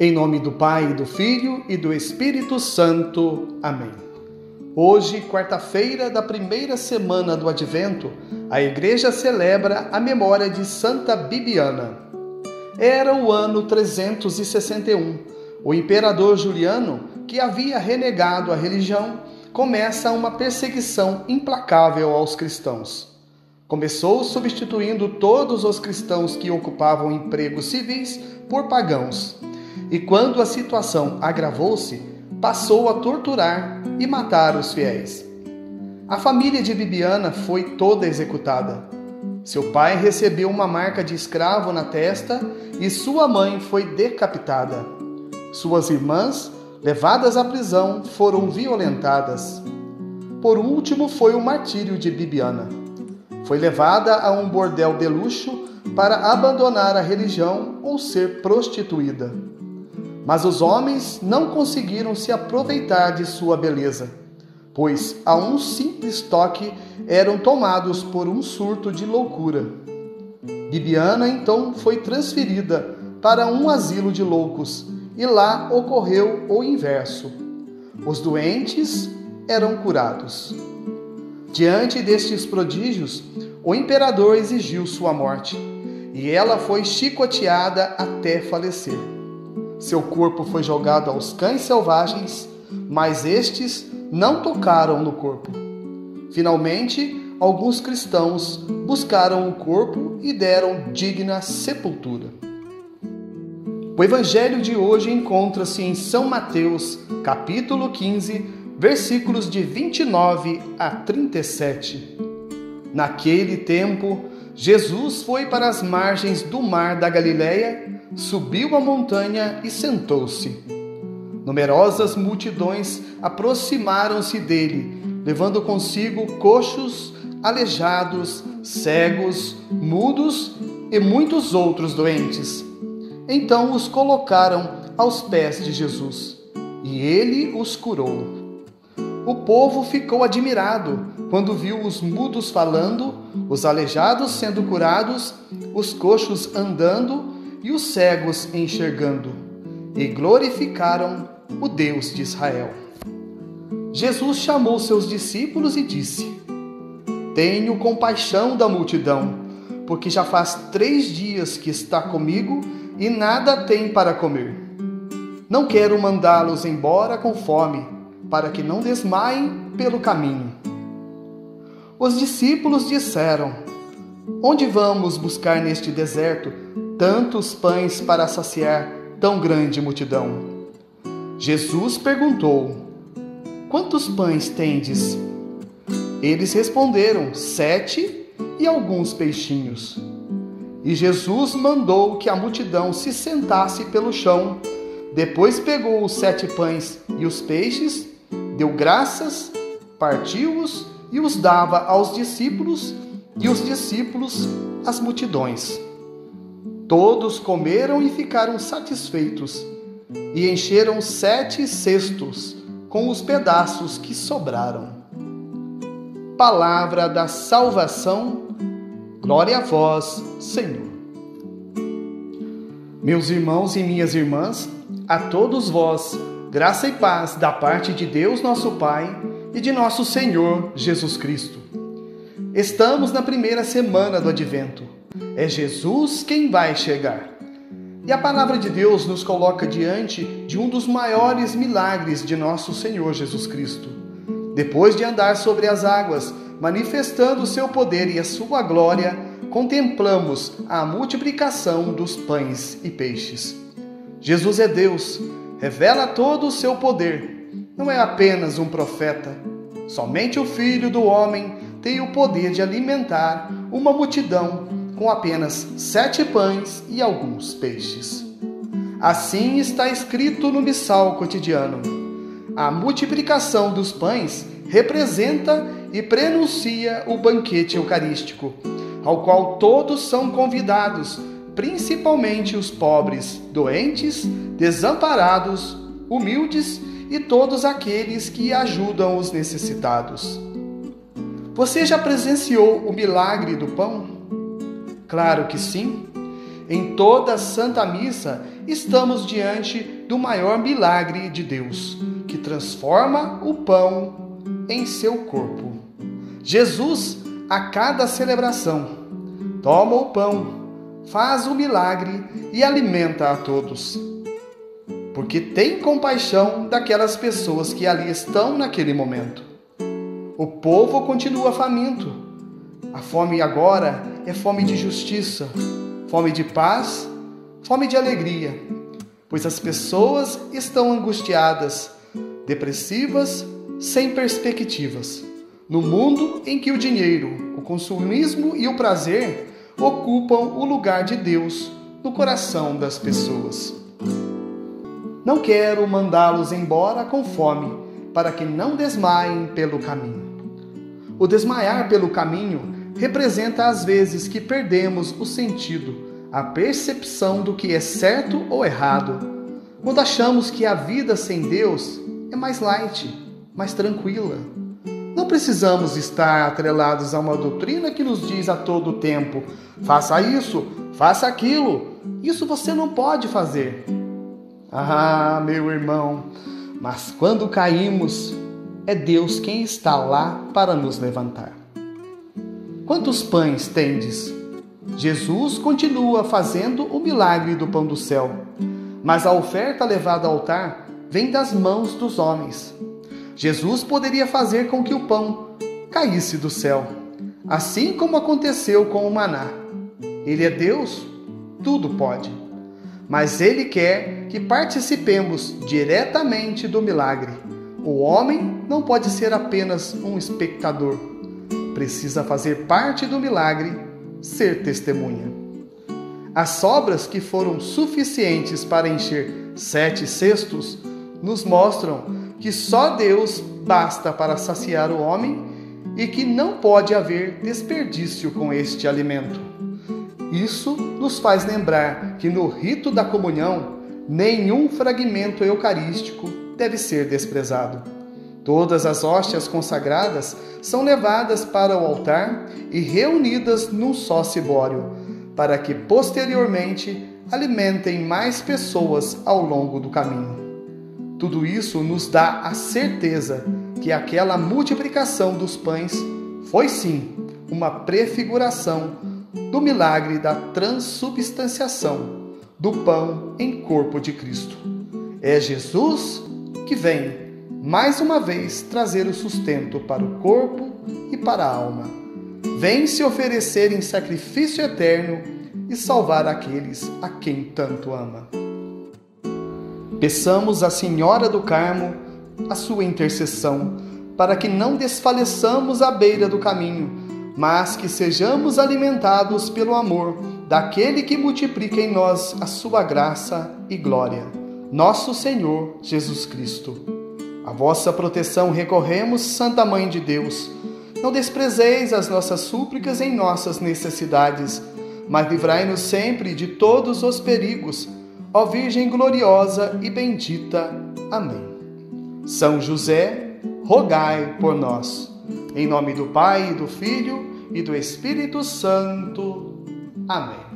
Em nome do Pai, do Filho e do Espírito Santo. Amém. Hoje, quarta-feira da primeira semana do Advento, a Igreja celebra a memória de Santa Bibiana. Era o ano 361. O imperador Juliano, que havia renegado a religião, começa uma perseguição implacável aos cristãos. Começou substituindo todos os cristãos que ocupavam empregos civis por pagãos e quando a situação agravou-se, passou a torturar e matar os fiéis. A família de Bibiana foi toda executada. Seu pai recebeu uma marca de escravo na testa e sua mãe foi decapitada. Suas irmãs, levadas à prisão, foram violentadas. Por último, foi o martírio de Bibiana. Foi levada a um bordel de luxo para abandonar a religião ou ser prostituída. Mas os homens não conseguiram se aproveitar de sua beleza, pois a um simples toque eram tomados por um surto de loucura. Bibiana então foi transferida para um asilo de loucos e lá ocorreu o inverso. Os doentes eram curados. Diante destes prodígios, o imperador exigiu sua morte e ela foi chicoteada até falecer. Seu corpo foi jogado aos cães selvagens, mas estes não tocaram no corpo. Finalmente, alguns cristãos buscaram o corpo e deram digna sepultura. O evangelho de hoje encontra-se em São Mateus, capítulo 15, versículos de 29 a 37. Naquele tempo, Jesus foi para as margens do mar da Galileia subiu a montanha e sentou-se. Numerosas multidões aproximaram-se dele, levando consigo coxos, aleijados, cegos, mudos e muitos outros doentes. Então os colocaram aos pés de Jesus, e ele os curou. O povo ficou admirado quando viu os mudos falando, os aleijados sendo curados, os coxos andando e os cegos enxergando, e glorificaram o Deus de Israel. Jesus chamou seus discípulos e disse: Tenho compaixão da multidão, porque já faz três dias que está comigo e nada tem para comer. Não quero mandá-los embora com fome, para que não desmaiem pelo caminho. Os discípulos disseram: Onde vamos buscar neste deserto tantos pães para saciar tão grande multidão. Jesus perguntou: Quantos pães tendes? Eles responderam: Sete e alguns peixinhos. E Jesus mandou que a multidão se sentasse pelo chão. Depois pegou os sete pães e os peixes, deu graças, partiu-os e os dava aos discípulos, e os discípulos às multidões. Todos comeram e ficaram satisfeitos, e encheram sete cestos com os pedaços que sobraram. Palavra da salvação, glória a vós, Senhor. Meus irmãos e minhas irmãs, a todos vós, graça e paz da parte de Deus nosso Pai e de nosso Senhor Jesus Cristo. Estamos na primeira semana do Advento é Jesus quem vai chegar. E a palavra de Deus nos coloca diante de um dos maiores milagres de nosso Senhor Jesus Cristo. Depois de andar sobre as águas, manifestando o seu poder e a sua glória, contemplamos a multiplicação dos pães e peixes. Jesus é Deus, revela todo o seu poder. Não é apenas um profeta. Somente o Filho do Homem tem o poder de alimentar uma multidão com apenas sete pães e alguns peixes. Assim está escrito no missal cotidiano. A multiplicação dos pães representa e prenuncia o banquete eucarístico, ao qual todos são convidados, principalmente os pobres, doentes, desamparados, humildes e todos aqueles que ajudam os necessitados. Você já presenciou o milagre do pão? Claro que sim. Em toda a Santa Missa estamos diante do maior milagre de Deus, que transforma o pão em seu corpo. Jesus, a cada celebração, toma o pão, faz o milagre e alimenta a todos. Porque tem compaixão daquelas pessoas que ali estão naquele momento. O povo continua faminto. A fome agora é fome de justiça, fome de paz, fome de alegria, pois as pessoas estão angustiadas, depressivas, sem perspectivas. No mundo em que o dinheiro, o consumismo e o prazer ocupam o lugar de Deus no coração das pessoas. Não quero mandá-los embora com fome, para que não desmaiem pelo caminho. O desmaiar pelo caminho representa as vezes que perdemos o sentido, a percepção do que é certo ou errado, quando achamos que a vida sem Deus é mais light, mais tranquila. Não precisamos estar atrelados a uma doutrina que nos diz a todo tempo: faça isso, faça aquilo. Isso você não pode fazer. Ah, meu irmão, mas quando caímos, é Deus quem está lá para nos levantar. Quantos pães tendes? Jesus continua fazendo o milagre do pão do céu, mas a oferta levada ao altar vem das mãos dos homens. Jesus poderia fazer com que o pão caísse do céu, assim como aconteceu com o maná. Ele é Deus, tudo pode. Mas ele quer que participemos diretamente do milagre. O homem não pode ser apenas um espectador. Precisa fazer parte do milagre, ser testemunha. As sobras que foram suficientes para encher sete cestos nos mostram que só Deus basta para saciar o homem e que não pode haver desperdício com este alimento. Isso nos faz lembrar que no rito da comunhão, nenhum fragmento eucarístico deve ser desprezado. Todas as hóstias consagradas são levadas para o altar e reunidas num só cibório, para que posteriormente alimentem mais pessoas ao longo do caminho. Tudo isso nos dá a certeza que aquela multiplicação dos pães foi sim uma prefiguração do milagre da transubstanciação do pão em corpo de Cristo. É Jesus que vem, mais uma vez, trazer o sustento para o corpo e para a alma. Vem se oferecer em sacrifício eterno e salvar aqueles a quem tanto ama. Peçamos à Senhora do Carmo a sua intercessão, para que não desfaleçamos à beira do caminho, mas que sejamos alimentados pelo amor daquele que multiplica em nós a sua graça e glória, nosso Senhor Jesus Cristo. A vossa proteção recorremos, Santa Mãe de Deus. Não desprezeis as nossas súplicas em nossas necessidades, mas livrai-nos sempre de todos os perigos Ó Virgem gloriosa e bendita. Amém. São José, rogai por nós. Em nome do Pai, do Filho e do Espírito Santo. Amém.